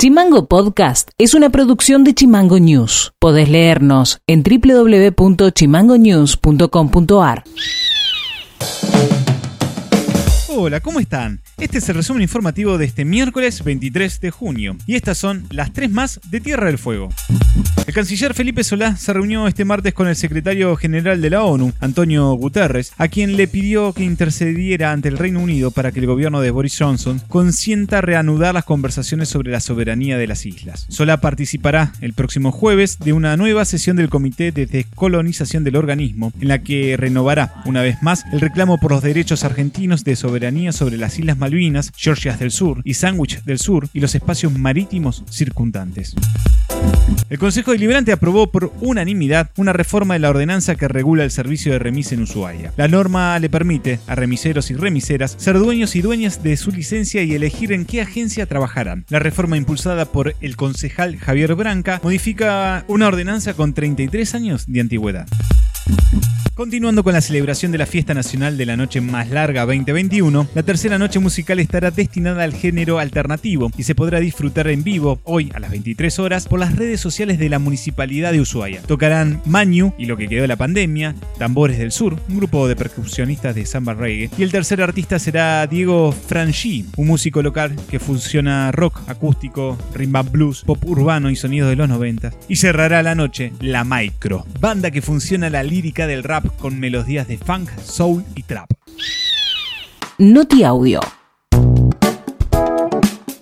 Chimango Podcast es una producción de Chimango News. Podés leernos en www.chimangonews.com.ar. Hola, ¿cómo están? Este es el resumen informativo de este miércoles 23 de junio y estas son las tres más de Tierra del Fuego. El canciller Felipe Solá se reunió este martes con el secretario general de la ONU, Antonio Guterres, a quien le pidió que intercediera ante el Reino Unido para que el gobierno de Boris Johnson consienta reanudar las conversaciones sobre la soberanía de las islas. Solá participará el próximo jueves de una nueva sesión del Comité de Descolonización del organismo, en la que renovará una vez más el reclamo por los derechos argentinos de soberanía sobre las Islas Malvinas, Georgias del Sur y Sandwich del Sur y los espacios marítimos circundantes. El Consejo Deliberante aprobó por unanimidad una reforma de la ordenanza que regula el servicio de remis en Ushuaia. La norma le permite a remiseros y remiseras ser dueños y dueñas de su licencia y elegir en qué agencia trabajarán. La reforma impulsada por el concejal Javier Branca modifica una ordenanza con 33 años de antigüedad. Continuando con la celebración de la Fiesta Nacional de la Noche Más Larga 2021, la tercera noche musical estará destinada al género alternativo y se podrá disfrutar en vivo hoy a las 23 horas por las redes sociales de la Municipalidad de Ushuaia. Tocarán Mañu y lo que quedó de la pandemia, Tambores del Sur, un grupo de percusionistas de samba reggae, y el tercer artista será Diego Franchi, un músico local que fusiona rock acústico, rimba blues, pop urbano y sonidos de los 90. Y cerrará la noche La Micro, banda que funciona la lírica del rap con melodías de funk, soul y trap. Noti Audio.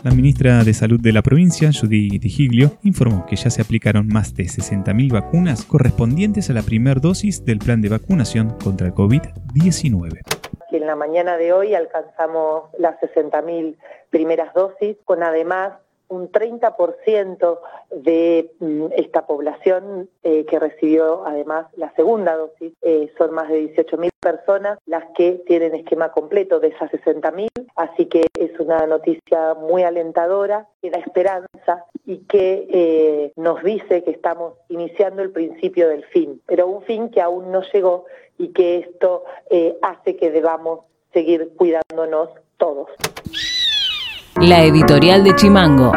La ministra de Salud de la provincia, Judy Tigiglio, informó que ya se aplicaron más de 60.000 vacunas correspondientes a la primera dosis del plan de vacunación contra el COVID-19 en la mañana de hoy alcanzamos las 60.000 primeras dosis, con además un 30% de mm, esta población eh, que recibió además la segunda dosis. Eh, son más de 18.000 personas las que tienen esquema completo de esas 60.000, así que es una noticia muy alentadora, que da esperanza y que eh, nos dice que estamos iniciando el principio del fin, pero un fin que aún no llegó y que esto hace que debamos seguir cuidándonos todos. La editorial de Chimango.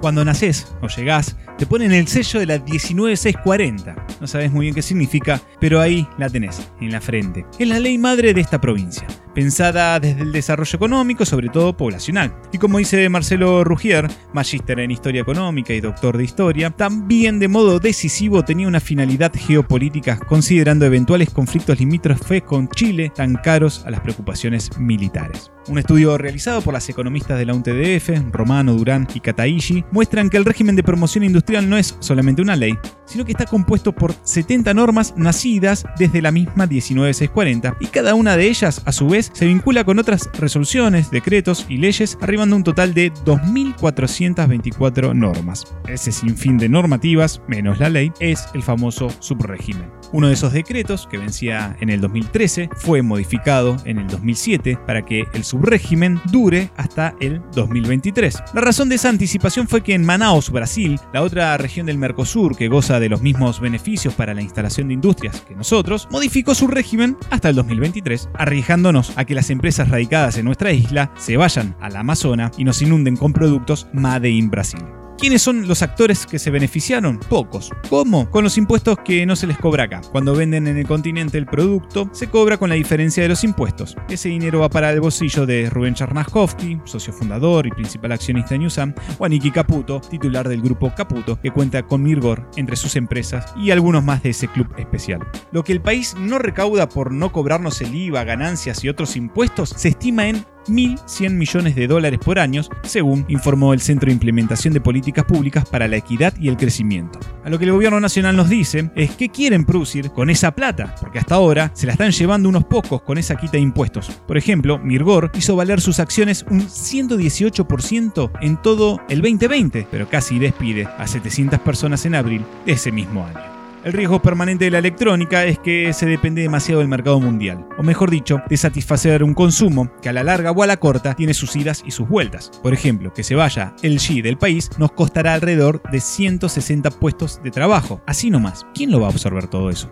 Cuando naces o llegás, te ponen el sello de la 19640. No sabes muy bien qué significa, pero ahí la tenés, en la frente. Es la ley madre de esta provincia pensada desde el desarrollo económico, sobre todo poblacional. Y como dice Marcelo Rugier, magíster en historia económica y doctor de historia, también de modo decisivo tenía una finalidad geopolítica, considerando eventuales conflictos limítrofes con Chile tan caros a las preocupaciones militares. Un estudio realizado por las economistas de la UNTDF, Romano, Durán y Cataishi, muestran que el régimen de promoción industrial no es solamente una ley, sino que está compuesto por 70 normas nacidas desde la misma 19640 y cada una de ellas, a su vez, se vincula con otras resoluciones, decretos y leyes, arribando a un total de 2.424 normas. Ese sinfín de normativas, menos la ley, es el famoso subrégimen. Uno de esos decretos, que vencía en el 2013, fue modificado en el 2007 para que el subrégimen dure hasta el 2023. La razón de esa anticipación fue que en Manaus, Brasil, la otra región del Mercosur que goza de los mismos beneficios para la instalación de industrias que nosotros, modificó su régimen hasta el 2023, arriesgándonos a que las empresas radicadas en nuestra isla se vayan a la Amazona y nos inunden con productos Made in Brasil. ¿Quiénes son los actores que se beneficiaron? Pocos. ¿Cómo? Con los impuestos que no se les cobra acá. Cuando venden en el continente el producto, se cobra con la diferencia de los impuestos. Ese dinero va para el bolsillo de Rubén Charnaskovsky, socio fundador y principal accionista de Newsam, o Aniki Caputo, titular del grupo Caputo, que cuenta con Mirgor entre sus empresas y algunos más de ese club especial. Lo que el país no recauda por no cobrarnos el IVA, ganancias y otros impuestos se estima en 1.100 millones de dólares por año, según informó el Centro de Implementación de Políticas Públicas para la Equidad y el Crecimiento. A lo que el gobierno nacional nos dice es qué quieren producir con esa plata, porque hasta ahora se la están llevando unos pocos con esa quita de impuestos. Por ejemplo, Mirgor hizo valer sus acciones un 118% en todo el 2020, pero casi despide a 700 personas en abril de ese mismo año. El riesgo permanente de la electrónica es que se depende demasiado del mercado mundial, o mejor dicho, de satisfacer un consumo que a la larga o a la corta tiene sus idas y sus vueltas. Por ejemplo, que se vaya el G del país nos costará alrededor de 160 puestos de trabajo. Así nomás, ¿quién lo va a absorber todo eso?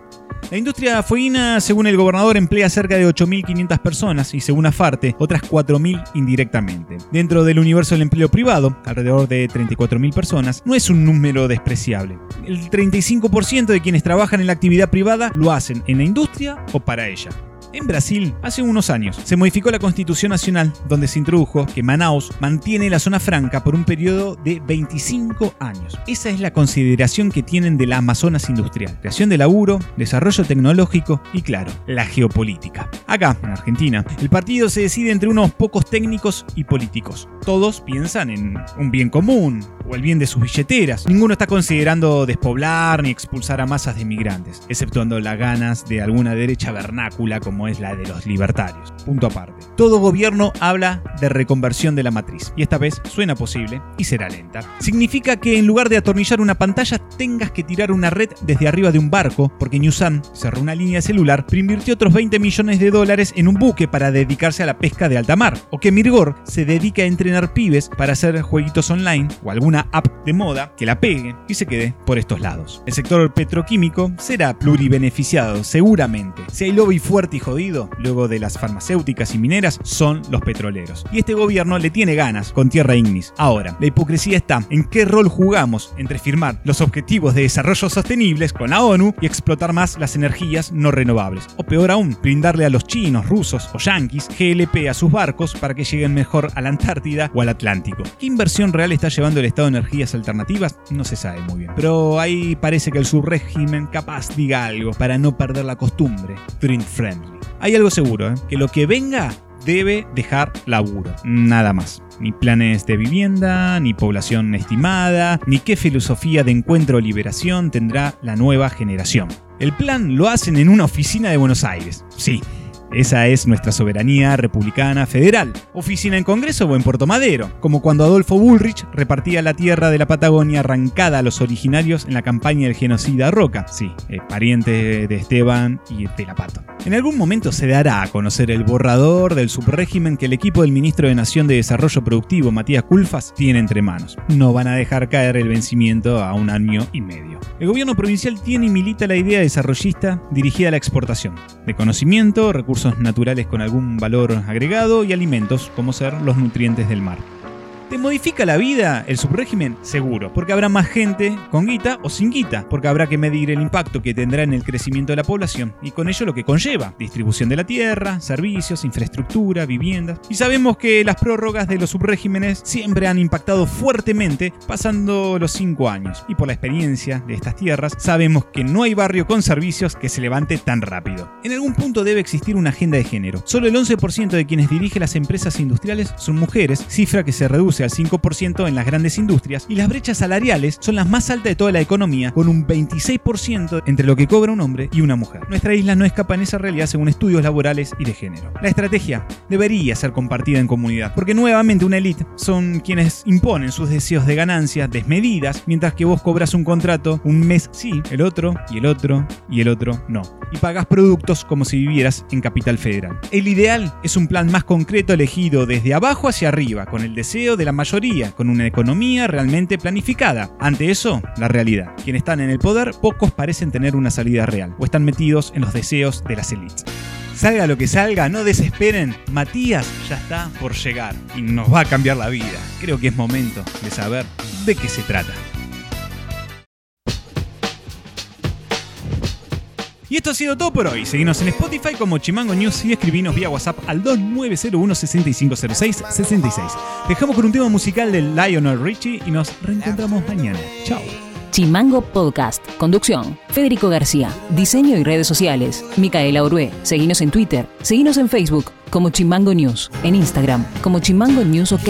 La industria fueguina, según el gobernador, emplea cerca de 8.500 personas y según Afarte, otras 4.000 indirectamente. Dentro del universo del empleo privado, alrededor de 34.000 personas, no es un número despreciable. El 35% de quienes trabajan en la actividad privada lo hacen en la industria o para ella. En Brasil, hace unos años, se modificó la Constitución Nacional, donde se introdujo que Manaus mantiene la zona franca por un periodo de 25 años. Esa es la consideración que tienen de la Amazonas industrial. Creación de laburo, desarrollo tecnológico y, claro, la geopolítica. Acá, en Argentina, el partido se decide entre unos pocos técnicos y políticos. Todos piensan en un bien común, o el bien de sus billeteras. Ninguno está considerando despoblar ni expulsar a masas de migrantes, exceptuando las ganas de alguna derecha vernácula como es la de los libertarios. Punto aparte. Todo gobierno habla de reconversión de la matriz, y esta vez suena posible y será lenta. Significa que en lugar de atornillar una pantalla tengas que tirar una red desde arriba de un barco, porque Newsan cerró una línea celular, pero invirtió otros 20 millones de dólares en un buque para dedicarse a la pesca de alta mar, o que Mirgor se dedica a entrenar pibes para hacer jueguitos online o alguna app de moda que la pegue y se quede por estos lados. El sector petroquímico será pluribeneficiado, seguramente. Si hay lobby fuerte y jodido, luego de las farmacéuticas y mineras, son los petroleros. Y este gobierno le tiene ganas con tierra ignis. Ahora, la hipocresía está en qué rol jugamos entre firmar los objetivos de desarrollo sostenibles con la ONU y explotar más las energías no renovables. O peor aún, brindarle a los chinos, rusos o yanquis GLP a sus barcos para que lleguen mejor a la Antártida o al Atlántico. ¿Qué inversión real está llevando el Estado energías alternativas, no se sabe muy bien. Pero ahí parece que el subrégimen capaz diga algo para no perder la costumbre. Print friendly. Hay algo seguro, ¿eh? que lo que venga debe dejar laburo, nada más. Ni planes de vivienda, ni población estimada, ni qué filosofía de encuentro o liberación tendrá la nueva generación. El plan lo hacen en una oficina de Buenos Aires. Sí, esa es nuestra soberanía republicana federal. Oficina en Congreso o en Puerto Madero, como cuando Adolfo Bullrich repartía la tierra de la Patagonia arrancada a los originarios en la campaña del genocida Roca. Sí, eh, pariente de Esteban y de la Pato. En algún momento se dará a conocer el borrador del subrégimen que el equipo del ministro de Nación de Desarrollo Productivo, Matías Culfas, tiene entre manos. No van a dejar caer el vencimiento a un año y medio. El gobierno provincial tiene y milita la idea desarrollista dirigida a la exportación de conocimiento, recursos naturales con algún valor agregado y alimentos, como ser los nutrientes del mar. ¿Te modifica la vida el subrégimen? Seguro, porque habrá más gente con guita o sin guita, porque habrá que medir el impacto que tendrá en el crecimiento de la población y con ello lo que conlleva, distribución de la tierra, servicios, infraestructura, viviendas. Y sabemos que las prórrogas de los subregímenes siempre han impactado fuertemente pasando los 5 años. Y por la experiencia de estas tierras, sabemos que no hay barrio con servicios que se levante tan rápido. En algún punto debe existir una agenda de género. Solo el 11% de quienes dirigen las empresas industriales son mujeres, cifra que se reduce al 5% en las grandes industrias y las brechas salariales son las más altas de toda la economía, con un 26% entre lo que cobra un hombre y una mujer. Nuestra isla no escapa en esa realidad según estudios laborales y de género. La estrategia debería ser compartida en comunidad, porque nuevamente una élite son quienes imponen sus deseos de ganancias desmedidas, mientras que vos cobras un contrato un mes sí, el otro y el otro y el otro no. Y pagas productos como si vivieras en Capital Federal. El ideal es un plan más concreto elegido desde abajo hacia arriba, con el deseo de la mayoría, con una economía realmente planificada. Ante eso, la realidad. Quienes están en el poder, pocos parecen tener una salida real, o están metidos en los deseos de las élites. Salga lo que salga, no desesperen, Matías ya está por llegar y nos va a cambiar la vida. Creo que es momento de saber de qué se trata. Y esto ha sido todo por hoy. Seguimos en Spotify como Chimango News y escribinos vía WhatsApp al 2901 6506 66. Dejamos con un tema musical de Lionel Richie y nos reencontramos mañana. Chao. Chimango Podcast. Conducción. Federico García. Diseño y redes sociales. Micaela Orué. Seguinos en Twitter. Seguinos en Facebook como Chimango News. En Instagram como Chimango News OK.